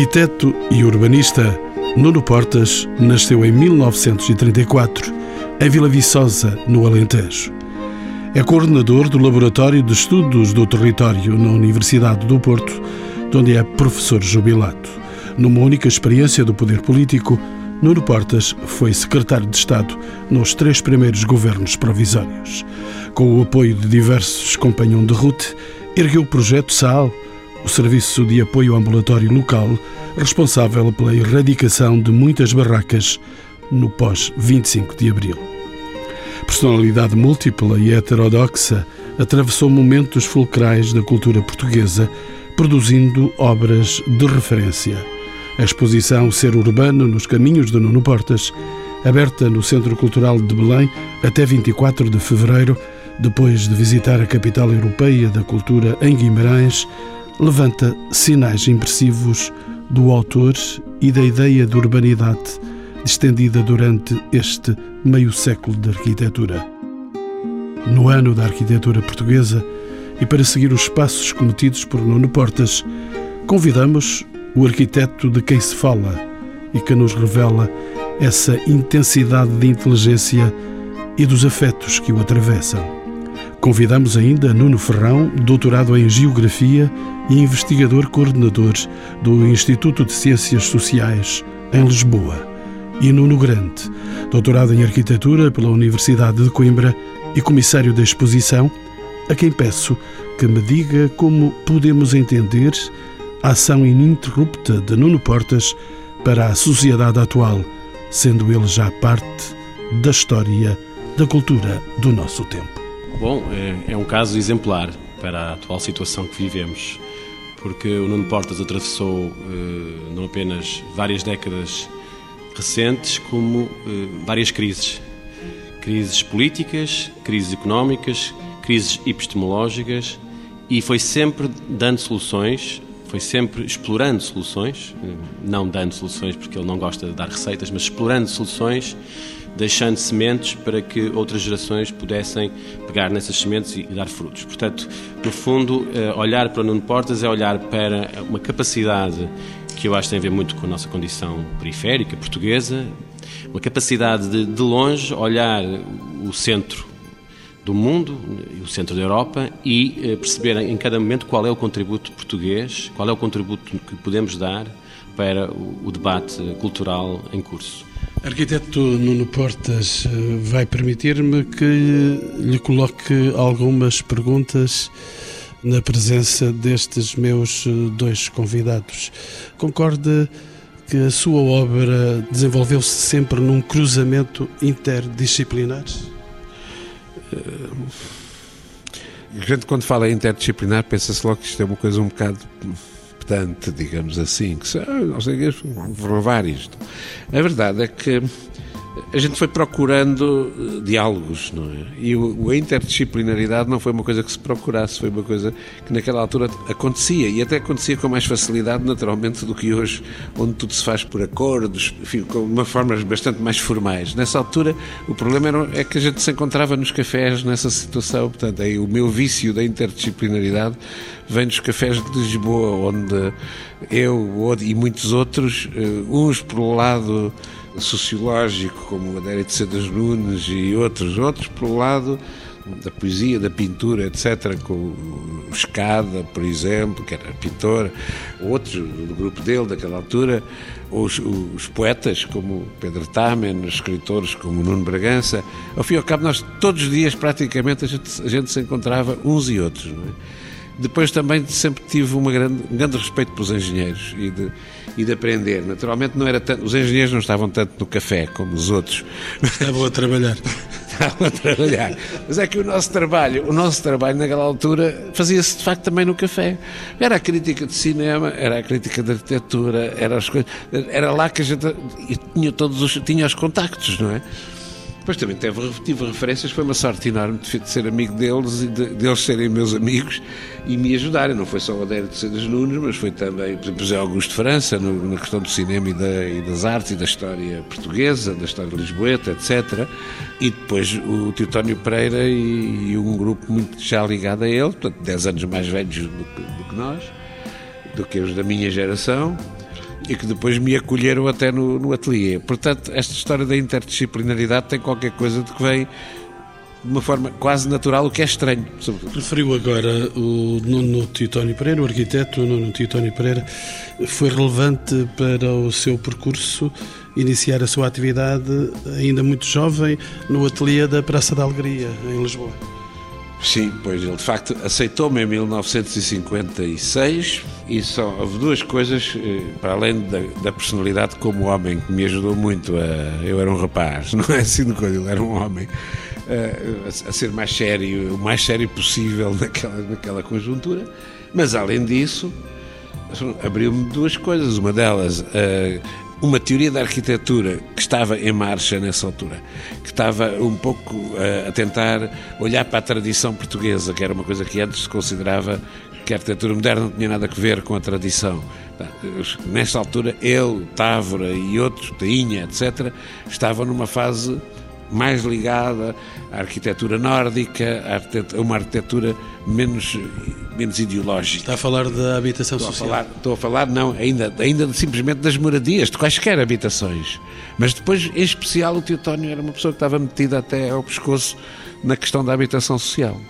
Arquiteto e urbanista, Nuno Portas nasceu em 1934, em Vila Viçosa, no Alentejo. É coordenador do Laboratório de Estudos do Território na Universidade do Porto, onde é professor jubilado. Numa única experiência do poder político, Nuno Portas foi secretário de Estado nos três primeiros governos provisórios. Com o apoio de diversos companhões de ruta, ergueu o projeto SAL, o Serviço de Apoio Ambulatório Local, responsável pela erradicação de muitas barracas no pós-25 de Abril. Personalidade múltipla e heterodoxa, atravessou momentos fulcrais da cultura portuguesa, produzindo obras de referência. A exposição Ser Urbano nos Caminhos de Nuno Portas, aberta no Centro Cultural de Belém até 24 de fevereiro, depois de visitar a capital europeia da cultura em Guimarães, levanta sinais impressivos do autor e da ideia de urbanidade estendida durante este meio século de arquitetura. No ano da arquitetura portuguesa, e para seguir os passos cometidos por Nuno Portas, convidamos o arquiteto de quem se fala e que nos revela essa intensidade de inteligência e dos afetos que o atravessam. Convidamos ainda Nuno Ferrão, doutorado em Geografia e investigador coordenador do Instituto de Ciências Sociais em Lisboa, e Nuno Grande, doutorado em Arquitetura pela Universidade de Coimbra e comissário da exposição, a quem peço que me diga como podemos entender a ação ininterrupta de Nuno Portas para a sociedade atual, sendo ele já parte da história da cultura do nosso tempo. Bom, é, é, um caso exemplar para a atual situação que vivemos, porque o Nuno Portas atravessou eh, não apenas várias décadas recentes, como eh, várias crises. Crises políticas, crises económicas, crises epistemológicas, e foi sempre dando soluções, foi sempre explorando soluções, eh, não dando soluções porque ele não gosta de dar receitas, mas explorando soluções deixando sementes para que outras gerações pudessem pegar nessas sementes e dar frutos. Portanto, no fundo, eh, olhar para o Nuno Portas é olhar para uma capacidade que eu acho que tem a ver muito com a nossa condição periférica portuguesa, uma capacidade de, de longe, olhar o centro do mundo, o centro da Europa e eh, perceber em cada momento qual é o contributo português, qual é o contributo que podemos dar para o debate cultural em curso. Arquiteto Nuno Portas, eh, vai permitir-me que lhe coloque algumas perguntas na presença destes meus eh, dois convidados. Concorda que a sua obra desenvolveu-se sempre num cruzamento interdisciplinar? A gente, quando fala interdisciplinar, pensa-se logo que isto é uma coisa um bocado bastante, digamos assim, que são, não sei, foram vários. A verdade é que a gente foi procurando eh, diálogos, não é? E o, a interdisciplinaridade não foi uma coisa que se procurasse, foi uma coisa que naquela altura acontecia e até acontecia com mais facilidade, naturalmente, do que hoje, onde tudo se faz por acordos, enfim, com uma formas bastante mais formais. Nessa altura, o problema era, é que a gente se encontrava nos cafés nessa situação, portanto, aí o meu vício da interdisciplinaridade vem dos cafés de Lisboa, onde eu e muitos outros, eh, uns pelo lado sociológico, como Adélia de Cedas Nunes e outros, outros pelo lado da poesia, da pintura, etc., com Escada, por exemplo, que era pintor, outros do grupo dele daquela altura, os, os poetas como Pedro Tamen, os escritores como Nuno Bragança. Ao fim e ao cabo, nós todos os dias praticamente a gente, a gente se encontrava uns e outros. Não é? Depois também sempre tive grande, um grande respeito pelos engenheiros e de, e de aprender. Naturalmente não era tanto, os engenheiros não estavam tanto no café como os outros. Estavam a trabalhar. estavam a trabalhar. Mas é que o nosso trabalho, o nosso trabalho naquela altura fazia-se de facto também no café. Era a crítica de cinema, era a crítica de arquitetura, era, as coisas, era lá que a gente tinha todos os, tinha os contactos, não é? Depois também teve, tive referências, foi uma sorte enorme de ser amigo deles e de, deles serem meus amigos e me ajudarem. Não foi só o Adélio de Cedas Nunes, mas foi também, por exemplo, José Augusto França, no, na questão do cinema e, da, e, das artes e da história portuguesa, da história lisboeta, etc. E depois o Teutónio Pereira e, e, um grupo muito já ligado a ele, portanto, 10 anos mais velhos do, do que nós, do que os da minha geração e que depois me acolheram até no, no ateliê. Portanto, esta história da interdisciplinaridade tem qualquer coisa de que vem de uma forma quase natural, o que é estranho. Referiu agora o Nuno Titónio Pereira, o arquiteto Nuno Titónio Pereira. Foi relevante para o seu percurso iniciar a sua atividade ainda muito jovem no ateliê da Praça da Alegria, em Lisboa. Sim, pois ele de facto aceitou-me em 1956 e só houve duas coisas, eh, para além da, da, personalidade como homem, que me ajudou muito a. Eu era um rapaz, não é assim de coisa, ele era um homem. A, a, ser mais sério, o mais sério possível naquela, naquela conjuntura, mas além disso, abriu-me duas coisas. Uma delas, uma teoria da arquitetura que estava em marcha nessa altura, que estava um pouco uh, a tentar olhar para a tradição portuguesa, que era uma coisa que antes se considerava que a arquitetura moderna não tinha nada a ver com a tradição. Nessa altura, ele, Távora e outros, Tainha, etc., estavam numa fase mais ligada à arquitetura nórdica, a uma arquitetura menos, menos ideológica. Está a falar da habitação estou social? A falar, estou a falar, não, ainda, ainda simplesmente das moradias, de quaisquer habitações. Mas depois, em especial, o Teotónio era uma pessoa que estava metida até ao pescoço na questão da habitação social.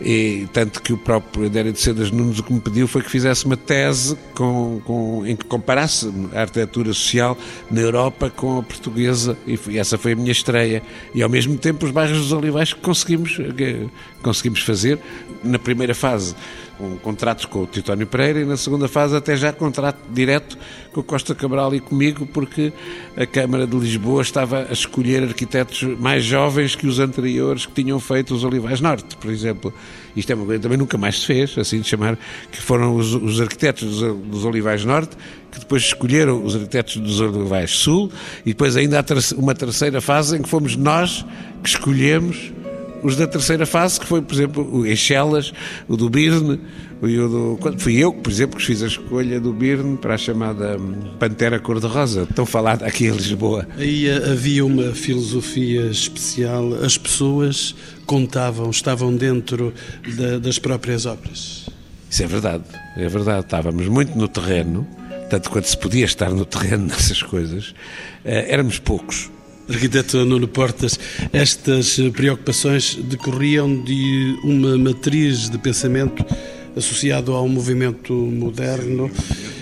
E, tanto que o próprio Adério de Cedas Nunes o que me pediu foi que fizesse uma tese com, com, em que comparasse a arquitetura social na Europa com a portuguesa e, foi, essa foi a minha estreia. E ao mesmo tempo os bairros dos Olivais que conseguimos, que conseguimos fazer na primeira fase com contratos com o Titónio Pereira e na segunda fase até já contrato direto com o Costa Cabral e comigo porque a Câmara de Lisboa estava a escolher arquitetos mais jovens que os anteriores que tinham feito os Olivais Norte, por exemplo. Isto é uma coisa que também nunca mais se fez, assim de chamar, que foram os, os arquitetos dos, dos Olivais Norte que depois escolheram os arquitetos dos Olivais Sul e depois ainda há uma terceira fase em que fomos nós que escolhemos os da terceira fase, que foi, por exemplo, o Eixelas, o do Birne, o do, fui eu, por exemplo, que fiz a escolha do Birne para a chamada hum, Pantera Cor-de-Rosa, tão falada aqui em Lisboa. Aí eh, havia uma filosofia especial, as pessoas contavam, estavam dentro da, das próprias obras. Isso é verdade, é verdade. Estávamos muito no terreno, tanto quanto se podia estar no terreno nessas coisas, eh, éramos poucos Arquiteto Nuno Portas, estas preocupações decorriam de uma matriz de pensamento associado ao movimento moderno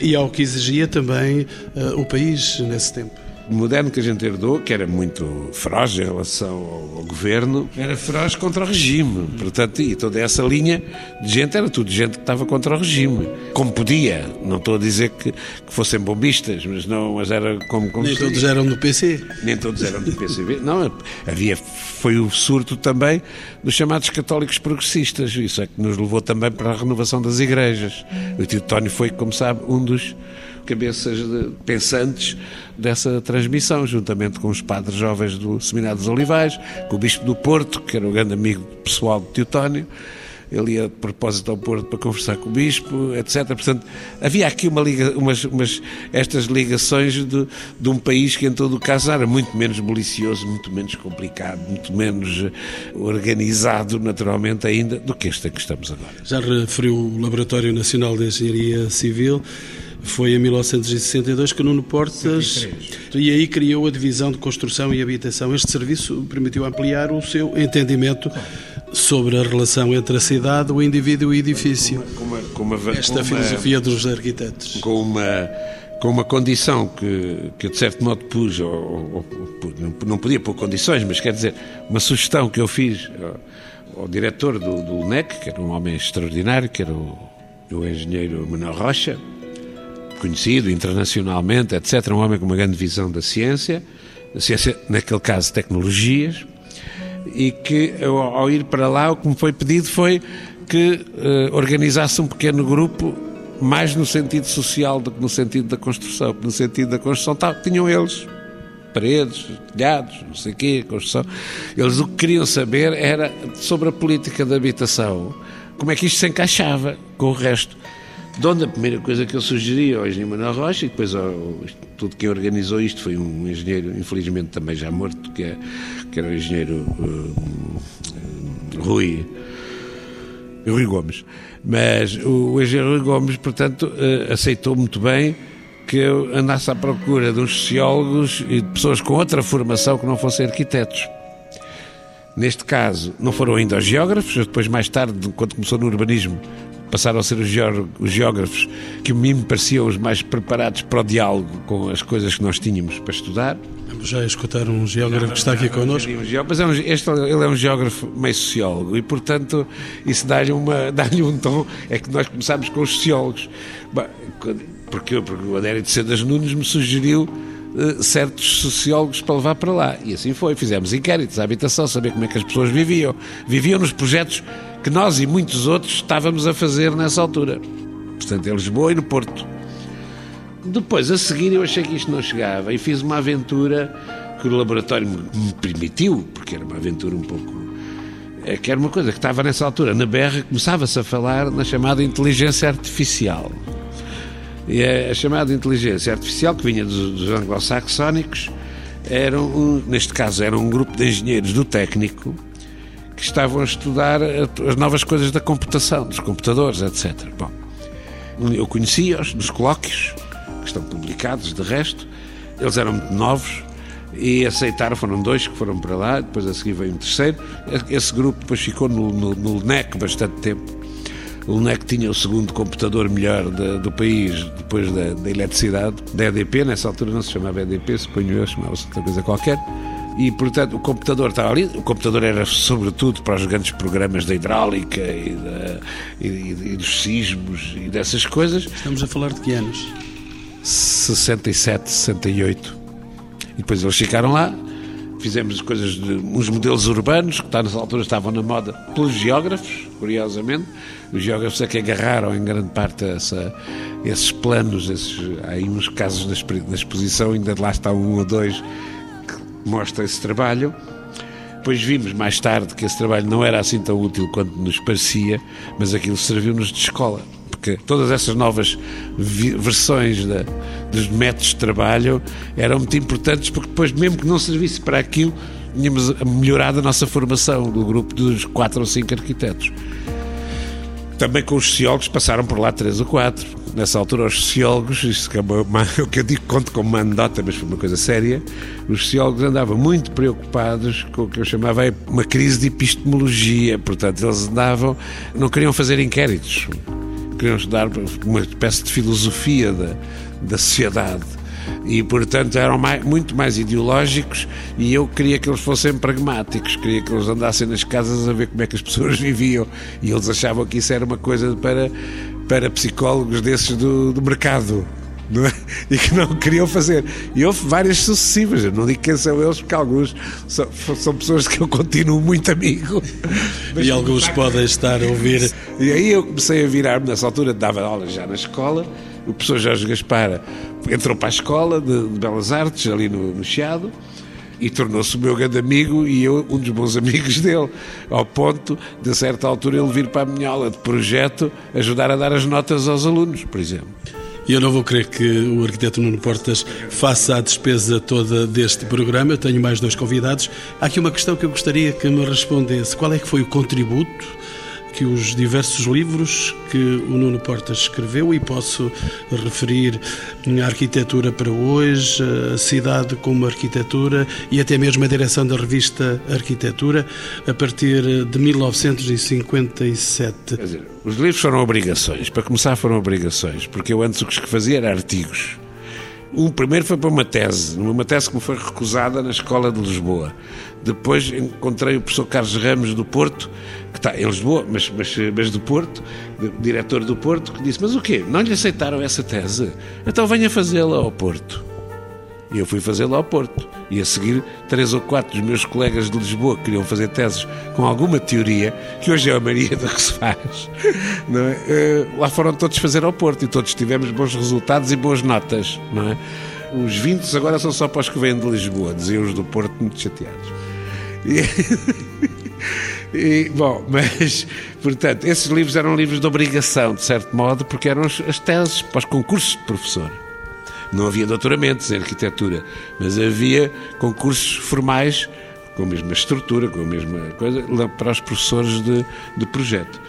e ao que exigia também uh, o país nesse tempo moderno que a gente herdou, que era muito feroz em relação ao, ao, governo, era feroz contra o regime. Portanto, e toda essa linha de gente era tudo gente que estava contra o regime. Como podia. Não estou a dizer que, que fossem bombistas, mas não, mas era como. como Nem todos eram do PC. Nem todos eram do PCB. Não, havia. Foi o surto também dos chamados católicos progressistas. Isso é que nos levou também para a renovação das igrejas. O tio Tónio foi, como sabe, um dos cabeças pensantes dessa transmissão, juntamente com os padres jovens do Seminário dos Olivais, com o Bispo do Porto, que era o grande amigo pessoal de Teotónio, ele ia de propósito ao Porto para conversar com o Bispo, etc. Portanto, havia aqui uma liga, umas, umas, estas ligações de, de um país que, em todo o caso, era muito menos malicioso, muito menos complicado, muito menos eh, organizado, naturalmente, ainda, do que este em que estamos agora. Já referiu o Laboratório Nacional de Engenharia Civil. Foi em 1962 que Nuno Portas e aí criou a divisão de construção e habitação. Este serviço permitiu ampliar o seu entendimento sobre a relação entre a cidade, o indivíduo e o edifício. Com uma, com uma, com uma, Esta filosofia dos arquitetos. Com uma com uma condição que, que eu de certo modo pus, ou, ou, ou, não podia pôr condições, mas quer dizer, uma sugestão que eu fiz ao, ao diretor do, do NEC, que era um homem extraordinário, que era o, o engenheiro Manuel Rocha, conhecido internacionalmente, etc. Um homem com uma grande visão da ciência, da ciência, naquele caso, tecnologias, e que ao ir para lá o que me foi pedido foi que uh, organizasse um pequeno grupo mais no sentido social do que no sentido da construção, no sentido da construção tal, tinham eles paredes, telhados, não sei o quê, construção. Eles o que queriam saber era sobre a política de habitação, como é que isto se encaixava com o resto. De onde a primeira coisa que eu sugeri ao engenheiro Manuel Rocha, e depois ao, tudo quem organizou isto foi um engenheiro, infelizmente também já morto, que, é, que era o engenheiro uh, Rui, Rui Gomes. Mas o, o engenheiro Rui Gomes, portanto, uh, aceitou muito bem que eu andasse à procura de uns sociólogos e de pessoas com outra formação que não fossem arquitetos. Neste caso, não foram ainda os geógrafos, depois, mais tarde, quando começou no urbanismo, passaram a ser os, geógrafos que a mim me pareciam os mais preparados para o diálogo com as coisas que nós tínhamos para estudar. Já escutar um geógrafo não, que está aqui connosco. Mas é um, este, ele é um geógrafo meio sociólogo e, portanto, isso dá-lhe dá um tom. É que nós começámos com os sociólogos. Porque, porque o Adério de Cedas Nunes me sugeriu uh, certos sociólogos para levar para lá. E assim foi. Fizemos inquéritos à habitação, saber como é que as pessoas viviam. Viviam nos projetos que nós e muitos outros estávamos a fazer nessa altura. Portanto, em Lisboa e no Porto. Depois, a seguir, eu achei que isto não chegava e fiz uma aventura que o laboratório me permitiu, porque era uma aventura um pouco. É que era uma coisa que estava nessa altura na BR, começava-se a falar na chamada inteligência artificial. E a chamada inteligência artificial, que vinha dos, dos anglo-saxónicos, era um, neste caso era um grupo de engenheiros do técnico que estavam a estudar as novas coisas da computação, dos computadores, etc. Bom, eu conhecia-os nos colóquios, que estão publicados de resto, eles eram muito novos e aceitaram, foram dois que foram para lá, depois a seguir veio um terceiro. Esse grupo depois ficou no, no, no LNEC bastante tempo o LNEC tinha o segundo computador melhor de, do país depois da, da, eletricidade, da EDP, nessa altura não se chamava EDP, suponho eu, chamava-se outra coisa qualquer. E, portanto, o computador estava ali. O computador era, sobretudo, para os grandes programas da hidráulica e, da, e, e dos sismos e dessas coisas. Estamos a falar de que anos? 67, 68. E depois eles ficaram lá, fizemos coisas de uns modelos urbanos que nessa altura estavam na moda pelos geógrafos, curiosamente. Os geógrafos é que agarraram em grande parte essa, esses planos, esses, há aí uns casos na exposição, ainda lá está um ou dois mostra esse trabalho. Depois vimos mais tarde que esse trabalho não era assim tão útil quanto nos parecia, mas aquilo serviu-nos de escola porque todas essas novas versões da, dos métodos de trabalho eram muito importantes, porque depois, mesmo que não servisse para aquilo, tínhamos melhorado a nossa formação do grupo dos quatro ou cinco arquitetos. Também com os sociólogos passaram por lá três ou quatro. Nessa altura, os sociólogos, isto é uma, o que eu digo conto como uma anedota, mas foi uma coisa séria, os sociólogos andavam muito preocupados com o que eu chamava uma crise de epistemologia. Portanto, eles andavam, não queriam fazer inquéritos. Queriam estudar uma espécie de filosofia da, da sociedade. E, portanto, eram mais, muito mais ideológicos e eu queria que eles fossem pragmáticos, queria que eles andassem nas casas a ver como é que as pessoas viviam. E eles achavam que isso era uma coisa para, para psicólogos desses do, do mercado. É? E que não queriam fazer. E houve várias sucessivas. Eu não digo quem são eles, porque alguns são, são pessoas que eu continuo muito amigo. E alguns podem estar a ouvir. E aí eu comecei a virar-me, nessa altura dava aulas já na escola. O professor Jorge Gaspar entrou para a escola de, de Belas Artes, ali no, no Chiado e tornou-se o meu grande amigo e eu um dos bons amigos dele, ao ponto de, a certa altura, ele vir para a minha aula de projeto ajudar a dar as notas aos alunos, por exemplo. E eu não vou querer que o arquiteto Nuno Portas faça a despesa toda deste programa. Eu tenho mais dois convidados. Há aqui uma questão que eu gostaria que me respondesse. Qual é que foi o contributo que os diversos livros que o Nuno Portas escreveu, e posso referir a arquitetura para hoje, a cidade como arquitetura e até mesmo a direção da revista Arquitetura, a partir de 1957. Quer dizer, os livros foram obrigações, para começar foram obrigações, porque eu antes o que fazia era artigos. Um primeiro foi para uma tese, uma tese que me foi recusada na Escola de Lisboa. Depois encontrei o professor Carlos Ramos do Porto, que está em Lisboa, mas, mas, mas do Porto, diretor do Porto, que disse: Mas o quê? Não lhe aceitaram essa tese? Então venha fazê-la ao Porto. E eu fui fazê-la ao Porto. E a seguir, três ou quatro dos meus colegas de Lisboa que queriam fazer teses com alguma teoria, que hoje é a maioria do que se faz, é? Uh, lá foram todos fazer ao Porto e todos tivemos bons resultados e boas notas, não é? Os 20 agora são só para os que vêm de Lisboa, diziam os do Porto muito chateados. E, e, bom, mas, portanto, esses livros eram livros de obrigação, de certo modo, porque eram as teses para os concursos de professor. Não havia doutoramentos em arquitetura, mas havia concursos formais com a mesma estrutura, com a mesma coisa, para os professores de, de projeto.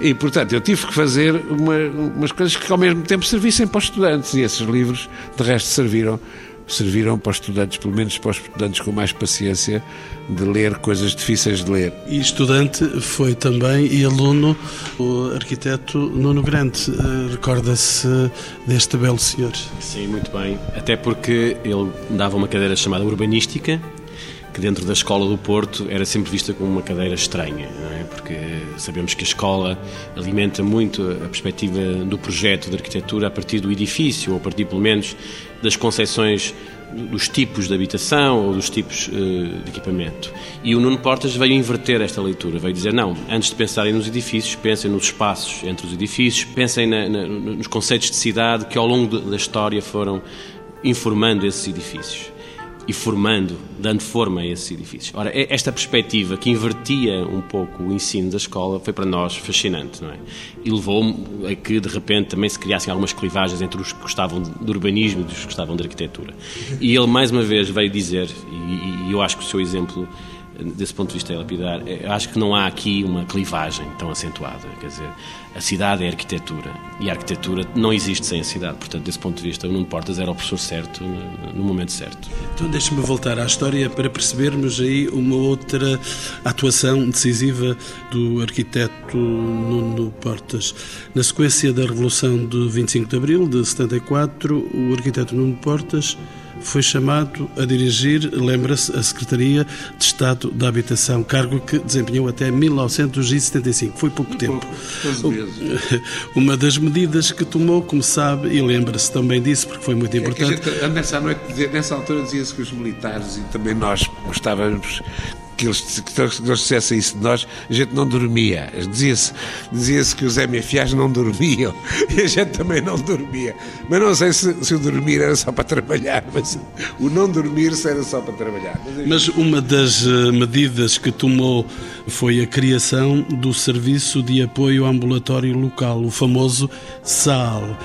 E, portanto, eu tive que fazer uma, umas coisas que ao mesmo tempo servissem para os estudantes. E esses livros, de resto, serviram serviram para os estudantes, pelo menos para os estudantes com mais paciência, de ler coisas difíceis de ler. E estudante foi também e aluno o arquiteto Nuno Grande. Eh, recorda-se deste belo senhor? Sim, muito bem. Até porque ele dava uma cadeira chamada Urbanística, que dentro da escola do Porto era sempre vista como uma cadeira estranha, é? porque sabemos que a escola alimenta muito a perspectiva do projeto de arquitetura a partir do edifício, ou a partir pelo menos das concepções dos tipos de habitação ou dos tipos uh, de equipamento. E o Nuno Portas veio inverter esta leitura, veio dizer, não, antes de pensarem nos edifícios, pensem nos espaços entre os edifícios, pensem na, na, nos conceitos de cidade que ao longo da história foram informando esses edifícios e formando, dando forma a esses edifícios. Ora, esta perspectiva que invertia um pouco o ensino da escola foi para nós fascinante, não é? E levou a que, de repente, também se criassem algumas clivagens entre os que gostavam de urbanismo e os que gostavam de arquitetura. E ele, mais uma vez, veio dizer, e, e eu acho que o seu exemplo desse ponto de vista é lapidar. Acho que não há aqui uma clivagem tão acentuada. Quer dizer, a cidade é arquitetura e a arquitetura não existe sem a cidade. Portanto, desse ponto de vista, o Nuno Portas era o professor certo no momento certo. Então, deixe-me voltar à história para percebermos aí uma outra atuação decisiva do arquiteto Nuno Portas. Na sequência da Revolução de 25 de Abril de 74, o arquiteto Nuno Portas foi chamado a dirigir, lembra-se, a Secretaria de Estado da Habitação, cargo que desempenhou até 1975. Foi pouco tempo. Uma das medidas que tomou, como sabe, e lembra-se também disso, porque foi muito importante. É nessa, noite, nessa altura dizia-se que os militares e também nós gostávamos que eles, que eles dissessem isso de nós, a gente não dormia. Dizia-se dizia que os MFAs não dormiam e a gente também não dormia. Mas não sei se, se o dormir era só para trabalhar, mas o não dormir era só para trabalhar. Mas, mas uma das eh, medidas que tomou foi a criação do Serviço de Apoio Ambulatório Local, o famoso SAL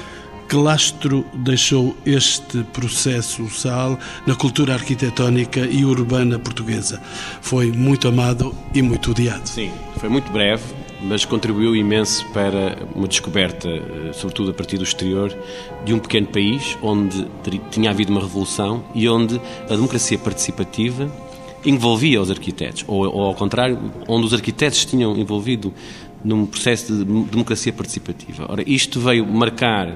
que lastro deixou este processo SAL na cultura arquitetónica e urbana portuguesa? Foi muito amado e muito odiado. Sim, foi muito breve, mas contribuiu imenso para uma descoberta, eh, sobretudo a partir do exterior, de um pequeno país onde tinha havido uma revolução e onde a democracia participativa envolvia os arquitetos, ou, ou ao contrário, onde os arquitetos tinham envolvido num processo de democracia participativa. Ora, isto veio marcar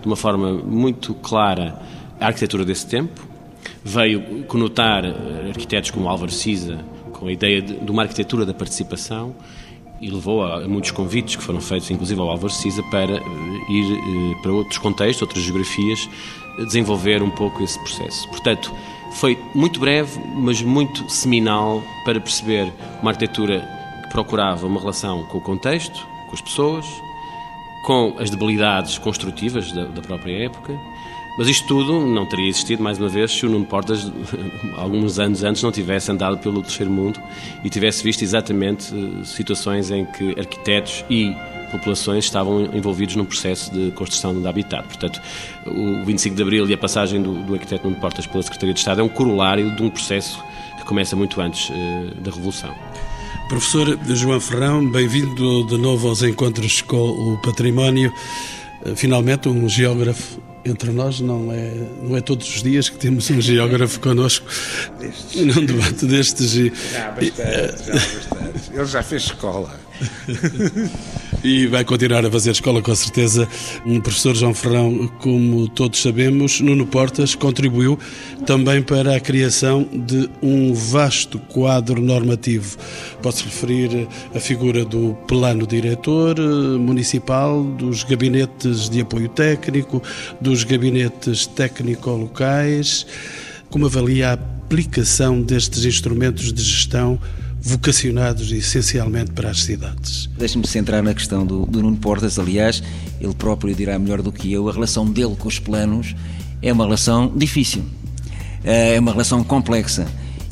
de uma forma muito clara a arquitetura desse tempo, veio conotar eh, arquitetos como Álvaro Siza com a ideia de, de uma arquitetura da participação e levou a, a, muitos convites que foram feitos, inclusive ao Álvaro Siza, para uh, ir uh, para outros contextos, outras geografias, desenvolver um pouco esse processo. Portanto, foi muito breve, mas muito seminal para perceber uma arquitetura procurava uma relação com o contexto, com as pessoas, com as debilidades construtivas da, da, própria época. Mas isto tudo não teria existido, mais uma vez, se o Nuno Portas, alguns anos antes, não tivesse andado pelo terceiro mundo e tivesse visto exatamente eh, situações em que arquitetos e populações estavam envolvidos num processo de construção de habitat. Portanto, o 25 de Abril e a passagem do, do arquiteto Nuno Portas pela Secretaria de Estado é um corolário de um processo que começa muito antes uh, da Revolução. Professor João Ferrão, bem-vindo de novo aos encontros com o património. Eh, finalmente, um geógrafo entre nós, não é, não é todos os dias que temos um geógrafo connosco num debate destes. Já bastante, já bastante. Ele já fez escola. E vai continuar a fazer escola com certeza. O professor João Ferrão, como todos sabemos, Nuno Portas contribuiu também para a criação de um vasto quadro normativo. Posso referir a figura do plano diretor municipal, dos gabinetes de apoio técnico, dos gabinetes técnico-locais. Como avalia a aplicação destes instrumentos de gestão vocacionados essencialmente para as cidades. Deixe-me centrar na questão do, do Nuno Portas, aliás, ele próprio dirá melhor do que eu, a relação dele com os planos é uma relação difícil, eh, é uma relação complexa.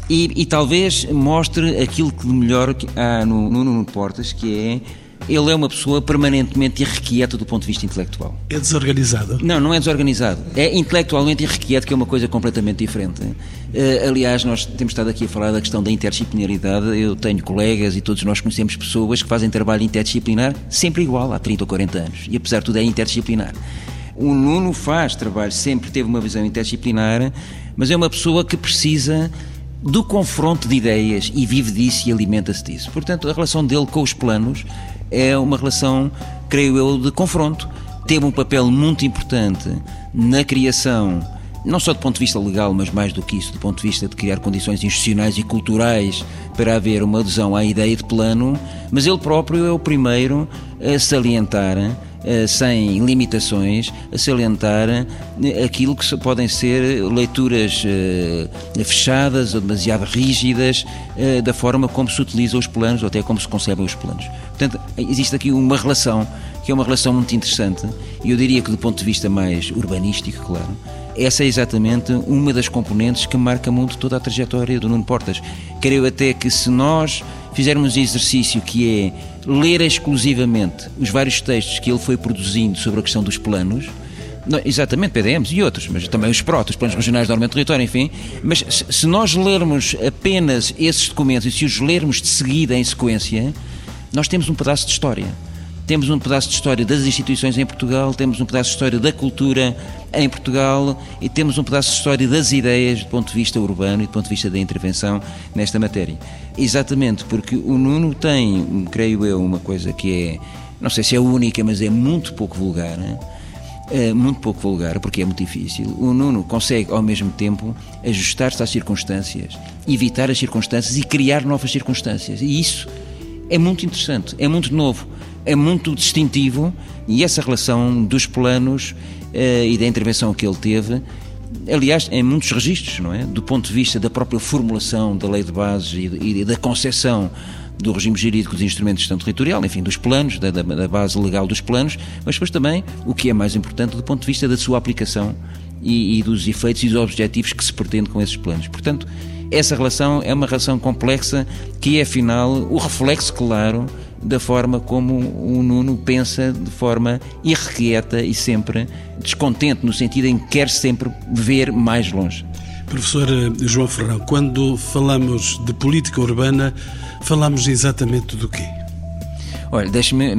E, e talvez mostre aquilo que de melhor há no, no Nuno Portas, que é ele é uma pessoa permanentemente irrequieta do ponto de vista intelectual. É desorganizado? Não, não é desorganizado. É intelectualmente irrequieto, que é uma coisa completamente diferente. Uh, aliás, nós temos estado aqui a falar da questão da interdisciplinaridade. Eu tenho colegas e todos nós conhecemos pessoas que fazem trabalho interdisciplinar sempre igual, há 30 ou 40 anos. E apesar de tudo é interdisciplinar. O Nuno faz trabalho, sempre teve uma visão interdisciplinar, mas é uma pessoa que precisa do confronto de ideias e vive disso e alimenta-se disso. Portanto, a relação dele com os planos é uma relação, creio eu, de confronto. Teve um papel muito importante na criação, não só do ponto de vista legal, mas mais do que isso, do ponto de vista de criar condições institucionais e culturais para haver uma adesão à ideia de plano, mas ele próprio é o primeiro a salientar sem limitações, a salientar eh, aquilo que podem ser leituras eh, fechadas ou demasiado rígidas da forma como se utilizam os planos ou até como se concebem os planos. Portanto, existe aqui uma relação que é uma relação muito interessante e eu diria que do ponto de vista mais urbanístico, claro, essa é exatamente uma das componentes que marca muito toda a trajetória do Nuno Portas. Creio até que se nós fizermos um exercício que é ler exclusivamente os vários textos que ele foi produzindo sobre a questão dos planos, não, exatamente, PDMs e outros, mas também os PROT, os Planos Regionais de Ordenamento Território, enfim. Mas se, se nós lermos apenas esses documentos e se os lermos de seguida em sequência, nós temos um pedaço de história. Temos um pedaço de história das instituições em Portugal, temos um pedaço de história da cultura em Portugal e temos um pedaço de história das ideias do ponto de vista urbano e do ponto de vista da intervenção nesta matéria. Exatamente, porque o Nuno tem, creio eu, uma coisa que é, não sei se é única, mas é muito pouco vulgar. É muito pouco vulgar, porque é muito difícil. O Nuno consegue, ao mesmo tempo, ajustar-se às circunstâncias, evitar as circunstâncias e criar novas circunstâncias. E isso é muito interessante, é muito novo é muito distintivo e essa relação dos planos uh, e da intervenção que ele teve, aliás, em muitos registros, não é? Do ponto de vista da própria formulação da lei de bases e, e da concepção do regime jurídico dos instrumentos de gestão territorial, enfim, dos planos, da, da, da, base legal dos planos, mas depois também, o que é mais importante, do ponto de vista da sua aplicação e, e dos efeitos e dos objetivos que se pretende com esses planos. Portanto, essa relação é uma relação complexa que é, afinal, o reflexo claro da forma como o Nuno pensa de forma irrequieta e sempre descontente, no sentido em que quer sempre ver mais longe. Professor eh, João Ferrão, quando falamos de política urbana, falamos exatamente do quê? Olha, deixe-me.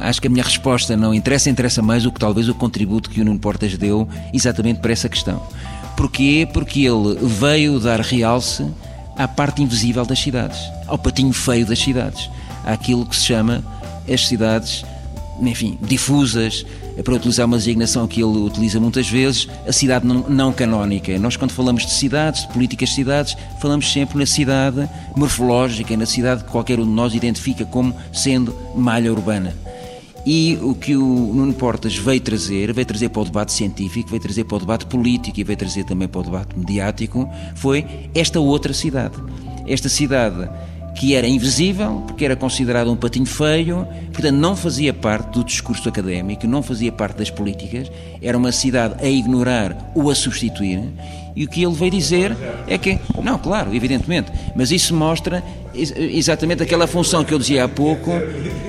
acho que a minha resposta não interessa, interessa mais o que talvez o contributo que o Nuno Portas deu exatamente para essa questão. Porquê? Porque ele veio dar realce à parte invisível das cidades, ao patinho feio das cidades àquilo que se chama as cidades, enfim, difusas, para utilizar uma designação que ele utiliza muitas vezes, a cidade não, não, canónica. Nós, quando falamos de cidades, de políticas de cidades, falamos sempre na cidade morfológica, na cidade que qualquer um de nós identifica como sendo malha urbana. E o que o Nuno Portas veio trazer, veio trazer para o debate científico, veio trazer para o debate político e veio trazer também para o debate mediático, foi esta outra cidade. Esta cidade que era invisível, porque era considerado um patinho feio, portanto não fazia parte do discurso académico, não fazia parte das políticas, era uma cidade a ignorar ou a substituir. E o que ele veio dizer é que, não, claro, evidentemente, mas isso mostra exatamente aquela função que eu dizia há pouco,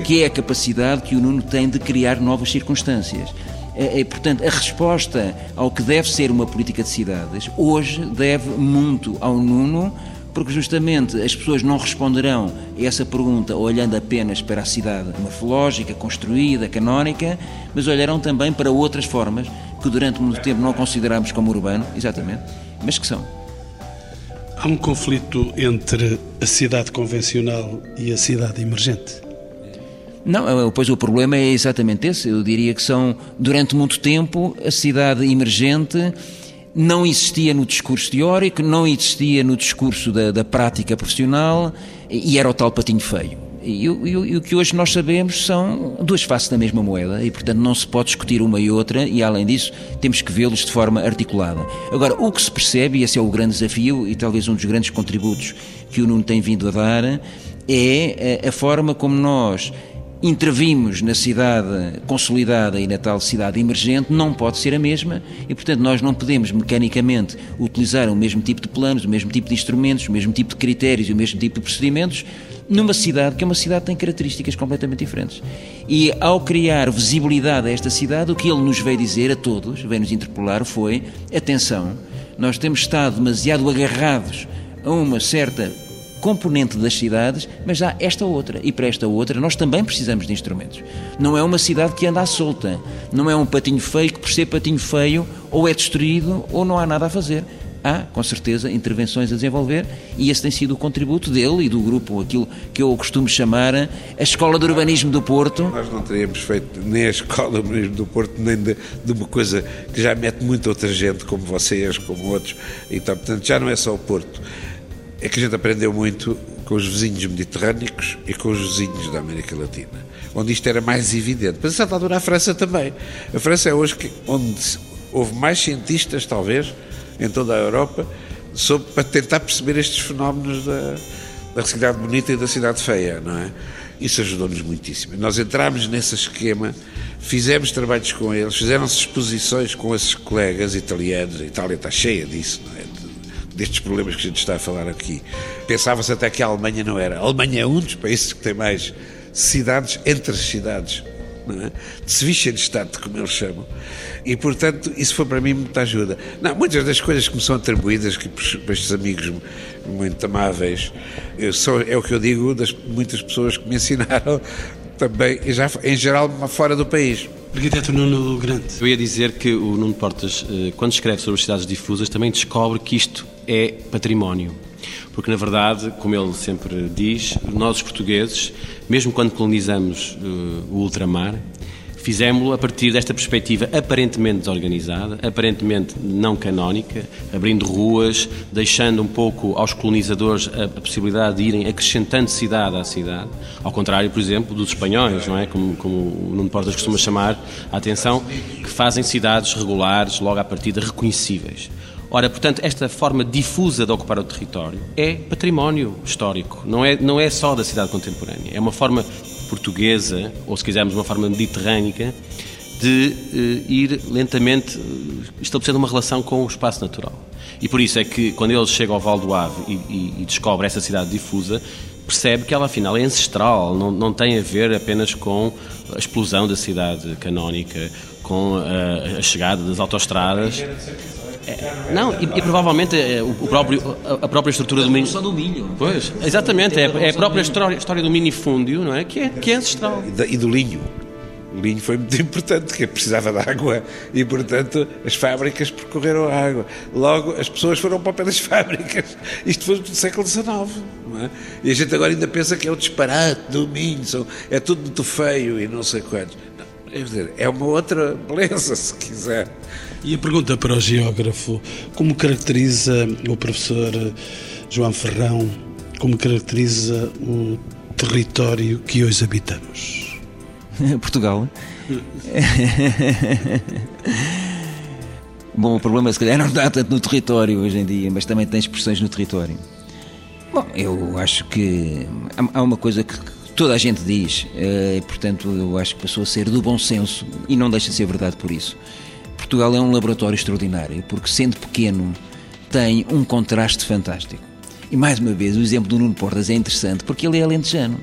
que é a capacidade que o Nuno tem de criar novas circunstâncias. É, é, portanto, a resposta ao que deve ser uma política de cidades hoje deve muito ao Nuno porque justamente as pessoas não responderão a essa pergunta olhando apenas para a cidade morfológica, construída, canónica, mas olharão também para outras formas que durante muito tempo não consideramos como urbano, exatamente, mas que são. Há um conflito entre a cidade convencional e a cidade emergente? Não, pois o problema é exatamente esse. Eu diria que são, durante muito tempo, a cidade emergente não existia no discurso teórico, não existia no discurso da, da prática profissional e era o tal patinho feio. E, e, e, o que hoje nós sabemos são duas faces da mesma moeda e, portanto, não se pode discutir uma e outra e, além disso, temos que vê-los de forma articulada. Agora, o que se percebe, e esse é o grande desafio e talvez um dos grandes contributos que o Nuno tem vindo a dar, é a, a forma como nós intervimos na cidade consolidada e na tal cidade emergente não pode ser a mesma e, portanto, nós não podemos mecanicamente utilizar o mesmo tipo de planos, o mesmo tipo de instrumentos, o mesmo tipo de critérios e o mesmo tipo de procedimentos numa cidade que é uma cidade que tem características completamente diferentes. E ao criar visibilidade a esta cidade, o que ele nos veio dizer a todos, veio nos interpelar, foi: atenção, nós temos estado demasiado agarrados a uma certa componente das cidades, mas há esta outra. E para esta outra nós também precisamos de instrumentos. Não é uma cidade que anda à solta. Não é um patinho feio que, por ser patinho feio, ou é destruído ou não há nada a fazer. Há, com certeza, intervenções a desenvolver e esse tem sido o contributo dele e do grupo, aquilo que eu costumo chamar a Escola de Urbanismo do Porto. Nós não teríamos feito nem a Escola de Urbanismo do Porto, nem de, de uma coisa que já mete muita outra gente, como vocês, como outros, então, portanto já não é só o Porto é que a gente aprendeu muito com os vizinhos mediterrâneos e com os vizinhos da América Latina, onde isto era mais evidente. Mas a certa altura a França também. A França é hoje que, onde houve mais cientistas, talvez, em toda a Europa, sobre, para tentar perceber estes fenómenos da, da cidade bonita e da cidade feia, não é? Isso ajudou-nos muitíssimo. Nós entramos nesse esquema, fizemos trabalhos com eles, fizeram-se exposições com esses colegas italianos, a Itália está cheia disso, não é? Destes problemas que a gente está a falar aqui. Pensava-se até que a Alemanha não era. A Alemanha é um dos países que tem mais cidades entre as cidades, não é? Zwischenstadt, como eles chamam. E, portanto, isso foi para mim muita ajuda. Não, muitas das coisas que me são atribuídas, que por estes amigos muito amáveis, sou, é o que eu digo das muitas pessoas que me ensinaram também, já em geral fora do país. Arquiteto Nuno Grande. Eu ia dizer que o Nuno Portas, eh, quando escreve sobre as cidades difusas, também descobre que isto é património. Porque, na verdade, como ele sempre diz, nós os portugueses, mesmo quando colonizamos uh, o ultramar, fizemos-lo a partir desta perspectiva aparentemente desorganizada, aparentemente não canónica, abrindo ruas, deixando um pouco aos colonizadores a, a, possibilidade de irem acrescentando cidade à cidade, ao contrário, por exemplo, dos espanhóis, não é? Como, como o Nuno Portas costuma chamar a atenção, que fazem cidades regulares, logo à partida reconhecíveis. Ora, portanto, esta forma difusa de ocupar o território é património histórico, não é, não é só da cidade contemporânea, é uma forma portuguesa, ou se quisermos uma forma mediterrânica, de uh, ir lentamente uh, estabelecendo uma relação com o espaço natural. E por isso é que, quando ele chega ao Val do Ave e, e, e descobre essa cidade difusa, percebe que ela afinal é ancestral, não, não tem a ver apenas com a explosão da cidade canónica, com a, a chegada das autoestradas. É, não, e, e provavelmente é, o, o, próprio, a, própria estrutura do milho. do milho. Pois, exatamente, é, é a própria história, história do minifúndio, não é? Que é, que é ancestral. E do linho. O linho foi muito importante, porque precisava de água e, portanto, as fábricas percorreram a água. Logo, as pessoas foram para o pé das fábricas. Isto foi do século XIX. Não é? E a gente agora ainda pensa que é o disparate do Minho, é tudo muito feio e não sei quantos. Dizer, é uma outra beleza, se quiser. E a pergunta para o geógrafo: como caracteriza o professor João Ferrão, como caracteriza o território que hoje habitamos? Portugal. Bom, o problema se calhar não está tanto no território hoje em dia, mas também tem expressões no território. Bom, eu acho que há uma coisa que toda a gente diz, eh, e portanto eu acho que passou a ser do bom senso e não deixa de ser verdade por isso. Portugal é um laboratório extraordinário, porque sendo pequeno tem um contraste fantástico. E mais uma vez, o exemplo do Nuno Portas é interessante, porque ele é alentejano.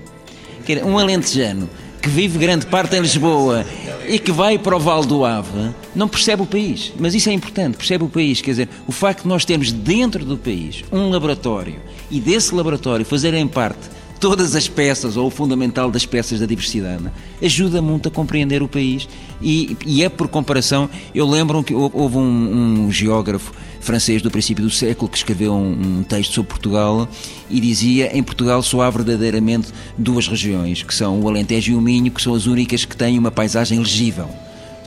Um alentejano que vive grande parte em Lisboa e que vai para o Val do Ave, não percebe o país. Mas isso é importante, percebe o país. Quer dizer, o facto de nós termos dentro do país um laboratório e desse laboratório fazerem parte todas as peças, ou o fundamental das peças da diversidade, ajuda muito a compreender o país e, e é por comparação, eu lembro que houve um, um, geógrafo francês do princípio do século que escreveu um, um, texto sobre Portugal e dizia em Portugal só há verdadeiramente duas regiões, que são o Alentejo e o Minho, que são as únicas que têm uma paisagem legível.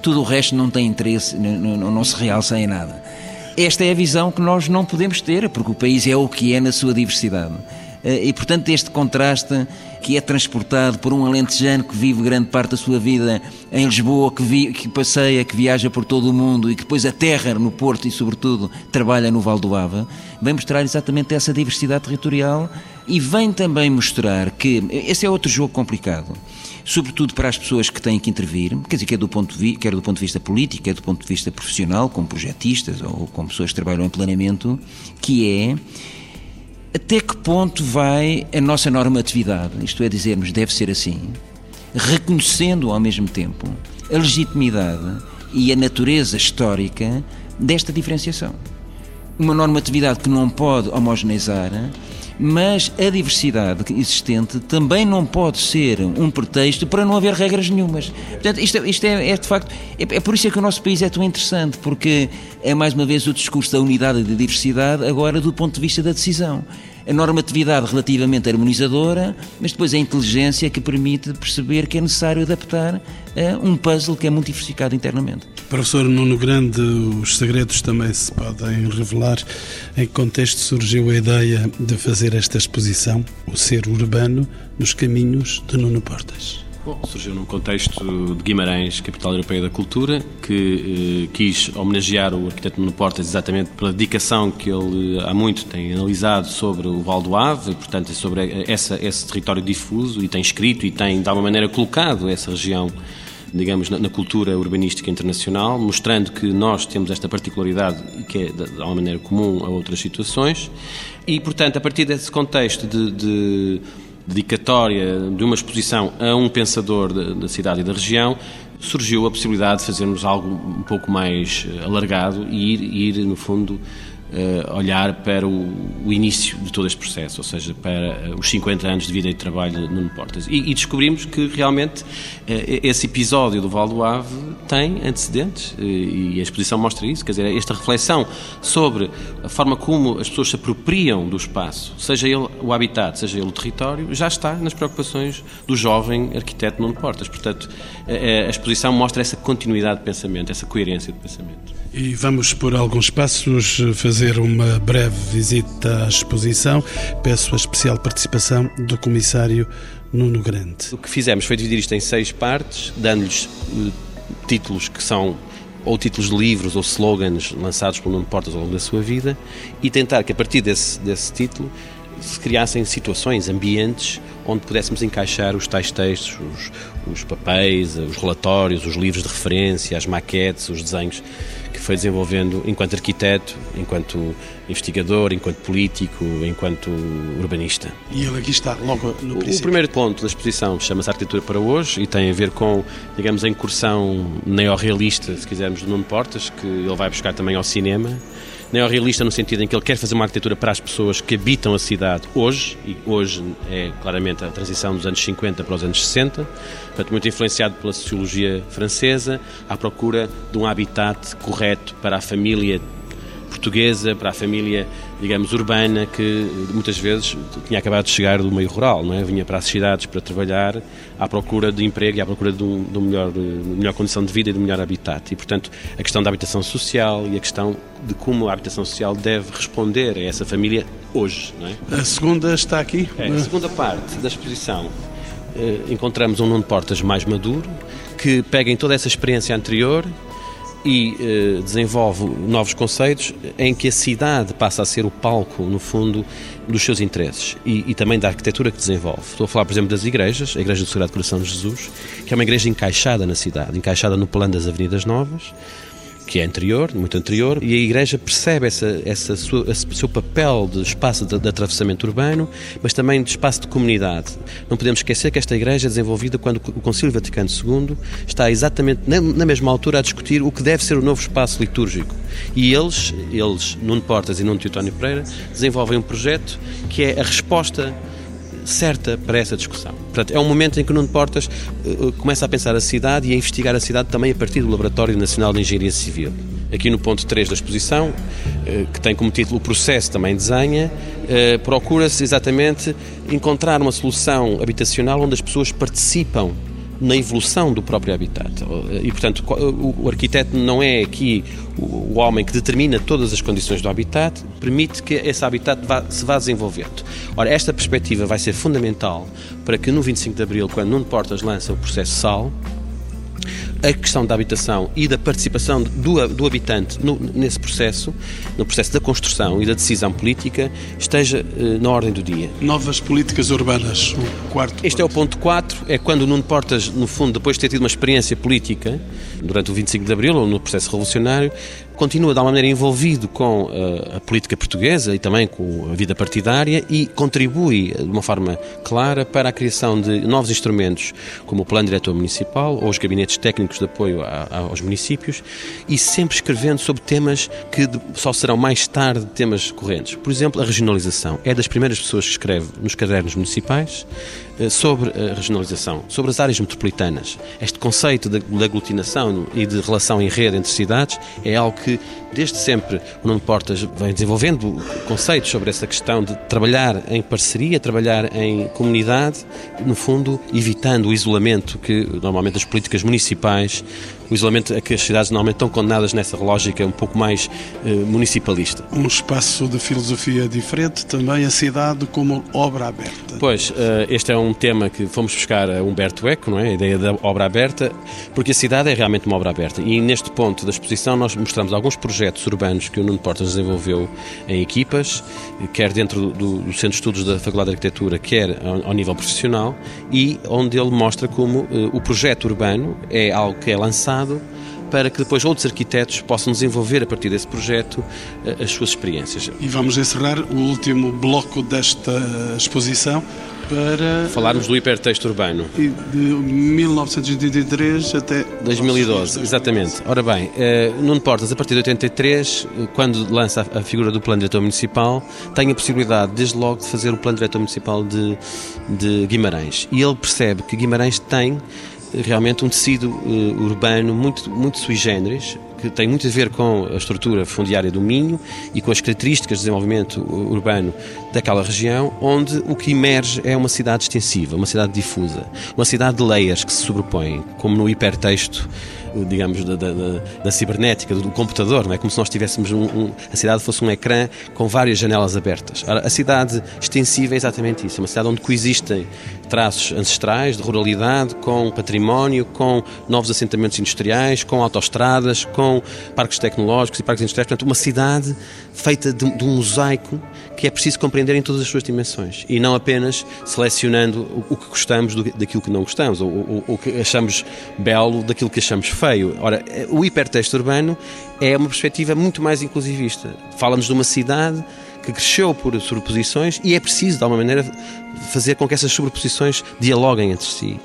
Tudo o resto não tem interesse, não, não, não se realça em nada. Esta é a visão que nós não podemos ter, porque o país é o que é na sua diversidade. Eh, e, portanto, este contraste que é transportado por um alentejano que vive grande parte da sua vida em Lisboa, que, vi, que passeia, que viaja por todo o mundo e que depois aterra no Porto e, sobretudo, trabalha no Val do Ava, vem mostrar exatamente essa diversidade territorial e vem também mostrar que esse é outro jogo complicado sobretudo para as pessoas que têm que intervir, quer dizer, quer do ponto de, quer do ponto de vista político, quer do ponto de vista profissional, como projetistas ou como pessoas que trabalham em planeamento, que é até que ponto vai a nossa normatividade, isto é dizermos deve ser assim, reconhecendo ao mesmo tempo a legitimidade e a natureza histórica desta diferenciação. Uma normatividade que não pode homogeneizar mas a diversidade existente também não pode ser um pretexto para não haver regras nenhumas. Portanto, isto, isto é, é, de facto, é, é, por isso é que o nosso país é tão interessante, porque é mais uma vez o discurso da unidade e da diversidade, agora do ponto de vista da decisão a normatividade relativamente harmonizadora, mas depois a inteligência que permite perceber que é necessário adaptar a um puzzle que é muito diversificado internamente. Professor Nuno Grande, os segredos também se podem revelar. Em que contexto surgiu a ideia de fazer esta exposição, o ser urbano, nos caminhos de Nuno Portas? Bom, surgiu num contexto de Guimarães, capital europeia da cultura, que eh, quis homenagear o arquiteto Nuno Portas exatamente pela dedicação que ele há muito tem analisado sobre o Val do Ave, e, portanto, sobre essa, esse território difuso, e tem escrito e tem, de alguma maneira, colocado essa região digamos, na, na, cultura urbanística internacional, mostrando que nós temos esta particularidade que é, de, de alguma maneira, comum a outras situações. E, portanto, a partir desse contexto de, de dedicatória de uma exposição a um pensador da, cidade e da região, surgiu a possibilidade de fazermos algo um pouco mais eh, alargado e ir, ir no fundo, uh, olhar para o, o, início de todo este processo, ou seja, para uh, os 50 anos de vida e de trabalho de Nuno Portas. E, e descobrimos que realmente uh, esse episódio do Val do Ave tem antecedentes e a exposição mostra isso, quer dizer, esta reflexão sobre a forma como as pessoas se apropriam do espaço, seja ele o habitat, seja ele o território, já está nas preocupações do jovem arquiteto Nuno Portas. Portanto, a exposição mostra essa continuidade de pensamento, essa coerência de pensamento. E vamos por alguns passos fazer uma breve visita à exposição. Peço a especial participação do comissário Nuno Grande. O que fizemos foi dividir isto em seis partes, dando-lhes uh, títulos que são ou títulos de livros ou slogans lançados por Nuno Portas ao longo da sua vida e tentar que a partir desse, desse título se criassem situações, ambientes onde pudéssemos encaixar os tais textos, os, os papéis, os relatórios, os livros de referência, as maquetes, os desenhos foi desenvolvendo enquanto arquiteto, enquanto investigador, enquanto político, enquanto urbanista. E ele aqui está, logo no princípio. O primeiro ponto da exposição chama-se Arquitetura para Hoje e tem a ver com, digamos, a incursão neorrealista, se quisermos, de Nuno Portas, que ele vai buscar também ao cinema neorrealista no sentido em que ele quer fazer uma arquitetura para as pessoas que habitam a cidade hoje, e hoje é claramente a transição dos anos 50 para os anos 60, portanto, muito influenciado pela sociologia francesa, à procura de um habitat correto para a família portuguesa, para a família, digamos, urbana, que muitas vezes tinha acabado de chegar do meio rural, não é? vinha para as cidades para trabalhar à procura de emprego e à procura de, um, de, um melhor, de melhor condição de vida e de um melhor habitat. E, portanto, a questão da habitação social e a questão de como a habitação social deve responder a essa família hoje. Não é? A segunda está aqui? É, a segunda parte da exposição eh, encontramos um Nuno Portas mais maduro, que pega em toda essa experiência anterior e eh, desenvolve novos conceitos em que a cidade passa a ser o palco, no fundo, dos seus interesses e, e, também da arquitetura que desenvolve. Estou a falar, por exemplo, das igrejas, a Igreja do Sagrado Coração de Jesus, que é uma igreja encaixada na cidade, encaixada no plano das Avenidas Novas, que é anterior, muito anterior, e a Igreja percebe essa, essa sua, esse seu papel de espaço de, de, atravessamento urbano, mas também de espaço de comunidade. Não podemos esquecer que esta Igreja é desenvolvida quando o Concílio Vaticano II está exatamente na, na mesma altura a discutir o que deve ser o novo espaço litúrgico. E eles, eles, Nuno Portas e Nuno Teutónio Pereira, desenvolvem um projeto que é a resposta certa para essa discussão. Portanto, é um momento em que Nuno Portas uh, começa a pensar a cidade e a investigar a cidade também a partir do Laboratório Nacional de Engenharia Civil. Aqui no ponto 3 da exposição, uh, que tem como título O Processo também desenha, procura-se exatamente encontrar uma solução habitacional onde as pessoas participam na evolução do próprio habitat. E, portanto, o arquiteto não é aqui o homem que determina todas as condições do habitat, permite que esse habitat vá, se vá desenvolvendo. Ora, esta perspectiva vai ser fundamental para que no 25 de Abril, quando Nuno Portas lança o processo SAL, a questão da habitação e da participação do, do habitante no, nesse processo, no processo da construção e da decisão política, esteja eh, na ordem do dia. Novas políticas urbanas, o quarto. Este ponto. é o ponto 4, é quando o Nuno Portas, no fundo, depois de ter tido uma experiência política, durante o 25 de Abril ou no processo revolucionário, continua de alguma maneira envolvido com uh, a política portuguesa e também com a vida partidária e contribui de uma forma clara para a criação de novos instrumentos, como o Plano Diretor Municipal ou os gabinetes técnicos de apoio a, aos municípios, e sempre escrevendo sobre temas que só serão mais tarde temas correntes. Por exemplo, a regionalização. É das primeiras pessoas que escreve nos cadernos municipais uh, sobre a regionalização, sobre as áreas metropolitanas. Este conceito de, aglutinação e de relação em rede entre cidades é algo que desde sempre o Nuno Portas vem desenvolvendo conceitos sobre essa questão de trabalhar em parceria, trabalhar em comunidade, no fundo evitando o isolamento que normalmente as políticas municipais mais o isolamento a que as cidades normalmente estão condenadas nessa lógica um pouco mais eh, municipalista. Um espaço de filosofia diferente, também a cidade como obra aberta. Pois, eh, este é um tema que fomos buscar a Humberto Eco, não é? a ideia da obra aberta, porque a cidade é realmente uma obra aberta. E neste ponto da exposição nós mostramos alguns projetos urbanos que o Nuno Portas desenvolveu em equipas, quer dentro do, do Centro de Estudos da Faculdade de Arquitetura, quer ao, ao nível profissional, e onde ele mostra como uh, o projeto urbano é algo que é lançado para que depois outros arquitetos possam desenvolver a partir desse projeto eh, as suas experiências. E vamos encerrar o último bloco desta exposição para falarmos do hipertexto urbano de 1983 até 2012, exatamente. Ora bem, eh, Nuno Portas a partir de 83, eh, quando lança a figura do Plano Diretor Municipal, tem a possibilidade desde logo de fazer o Plano Diretor Municipal de, de Guimarães e ele percebe que Guimarães tem realmente um tecido uh, urbano muito, muito sui generis, que tem muito a ver com a estrutura fundiária do Minho e com as características de desenvolvimento urbano daquela região, onde o que emerge é uma cidade extensiva, uma cidade difusa, uma cidade de layers que se sobrepõem, como no hipertexto digamos, da, da, da, cibernética, do computador, não é? como se nós tivéssemos um, um, a cidade fosse um ecrã com várias janelas abertas. Ora, a cidade extensiva é exatamente isso, é uma cidade onde coexistem traços ancestrais de ruralidade com património, com novos assentamentos industriais, com autoestradas, com parques tecnológicos e parques industriais, portanto, uma cidade feita de, de um mosaico que é preciso compreender em todas as suas dimensões e não apenas selecionando o, o que gostamos do, daquilo que não gostamos, ou o que achamos belo daquilo que achamos feio. Ora, o hipertexto urbano é uma perspectiva muito mais inclusivista. Fala-nos de uma cidade que cresceu por sobreposições e é preciso, de alguma maneira, fazer com que essas sobreposições dialoguem entre si.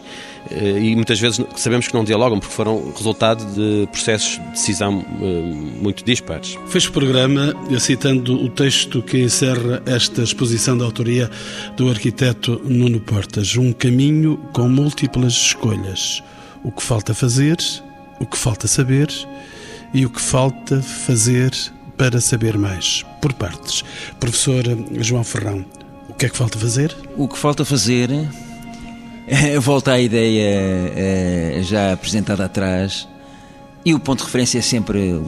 Eh, e muitas vezes sabemos que não dialogam porque foram resultado de processos de decisão eh, muito dispares. Fez o programa citando o texto que encerra esta exposição da autoria do arquiteto Nuno Portas, um caminho com múltiplas escolhas. O que falta fazer, o que falta saber e o que falta fazer para saber mais. Por partes. Professor João Ferrão, o que é que falta fazer? O que falta fazer volta à ideia eh, já apresentada atrás e o ponto de referência é sempre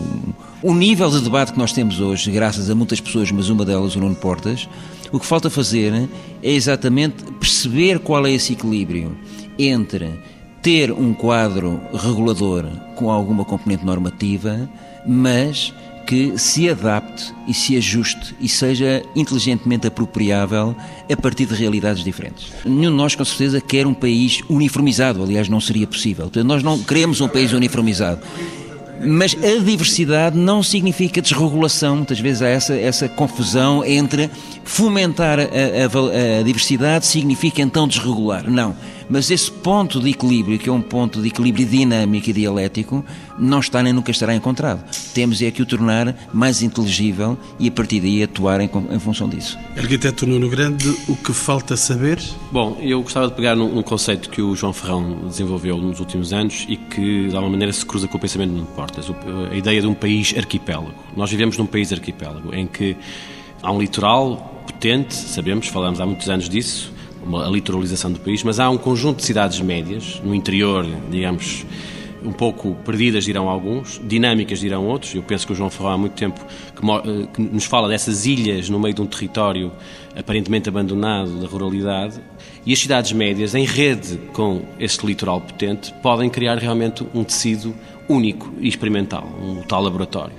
o nível de debate que nós temos hoje, graças a muitas pessoas, mas uma delas o Nuno Portas. O que falta fazer é exatamente perceber qual é esse equilíbrio entre ter um quadro regulador com alguma componente normativa, mas que se adapte e se ajuste e seja inteligentemente apropriável a partir de realidades diferentes. Nenhum de nós, com certeza, quer um país uniformizado, aliás, não seria possível. nós não queremos um país uniformizado. Mas a diversidade não significa desregulação. Muitas vezes há essa, essa confusão entre fomentar a, a, a diversidade significa então desregular. Não mas esse ponto de equilíbrio, que é um ponto de equilíbrio dinâmico e dialético, não está nem nunca estará encontrado. Temos é que o tornar mais inteligível e a partir daí atuar em, em função disso. Arquiteto Nuno Grande, o que falta saber? Bom, eu gostava de pegar num, num, conceito que o João Ferrão desenvolveu nos últimos anos e que de alguma maneira se cruza com o pensamento de Nuno Portas, a ideia de um país arquipélago. Nós vivemos num país arquipélago em que há um litoral potente, sabemos, falamos há muitos anos disso, a litoralização do país, mas há um conjunto de cidades médias, no interior, digamos, um pouco perdidas, dirão alguns, dinâmicas, dirão outros. Eu penso que o João Ferrão há muito tempo que, eh, que nos fala dessas ilhas no meio de um território aparentemente abandonado da ruralidade. E as cidades médias, em rede com este litoral potente, podem criar realmente um tecido único e experimental, um tal laboratório.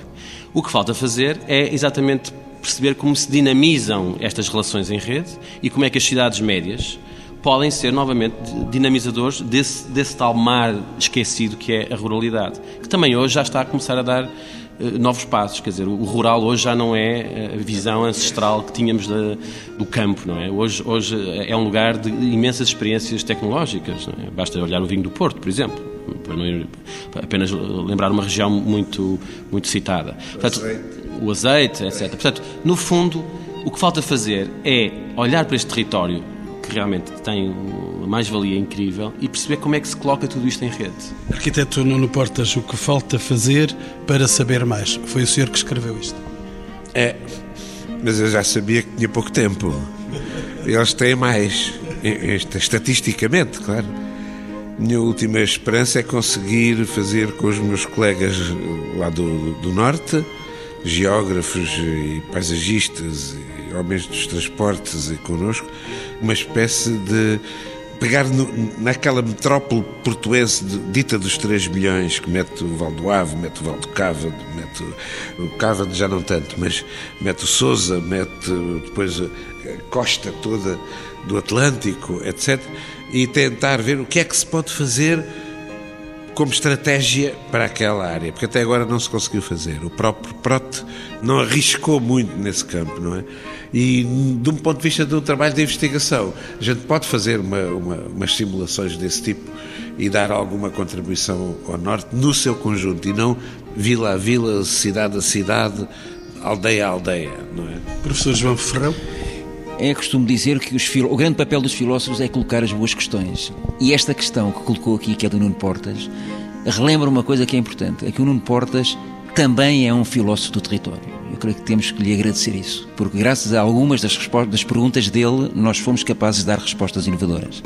O que falta fazer é exatamente perceber como se dinamizam estas relações em rede e como é que as cidades médias podem ser novamente dinamizadores desse, desse tal mar esquecido que é a ruralidade, que também hoje já está a começar a dar uh, novos passos. Quer dizer, o, rural hoje já não é eh, a visão ancestral que tínhamos de, do campo, não é? Hoje, hoje é um lugar de imensas experiências tecnológicas. É? Basta olhar o vinho do Porto, por exemplo, para não apenas lembrar uma região muito, muito citada. Portanto, o azeite, etc. Portanto, no fundo, o que falta fazer é olhar para este território que realmente tem uma mais-valia incrível e perceber como é que se coloca tudo isto em rede. Arquiteto Nuno Portas, o que falta fazer para saber mais? Foi o senhor que escreveu isto? É, mas eu já sabia que tinha pouco tempo. Eles têm mais, estatisticamente, claro. Minha última esperança é conseguir fazer com os meus colegas lá do, do Norte, geógrafos e paisagistas homens dos transportes e connosco, uma espécie de pegar no, naquela metrópole portuense de, dita dos 3 milhões, que mete o Val do Ave, mete o Val do Cávado, mete o, o Cávado já não tanto, mas mete o Sousa, mete depois a costa toda do Atlântico, etc. E tentar ver o que é que se pode fazer como estratégia para aquela área, porque até agora não se conseguiu fazer. O próprio Prote não arriscou muito nesse campo, não é? E de um ponto de vista de um trabalho de investigação, a gente pode fazer uma, uma, umas simulações desse tipo e dar alguma contribuição ao Norte no seu conjunto e não vila a vila, cidade a cidade, aldeia a aldeia, não é? Professor João Ferrão. É costume dizer que o grande papel dos filósofos é colocar as boas questões. E esta questão que colocou aqui, que é do Nuno Portas, relembra uma coisa que é importante: é que o Nuno Portas também é um filósofo do território. Eu creio que temos que lhe agradecer isso, porque graças a algumas das, das perguntas dele, nós fomos capazes de dar respostas inovadoras.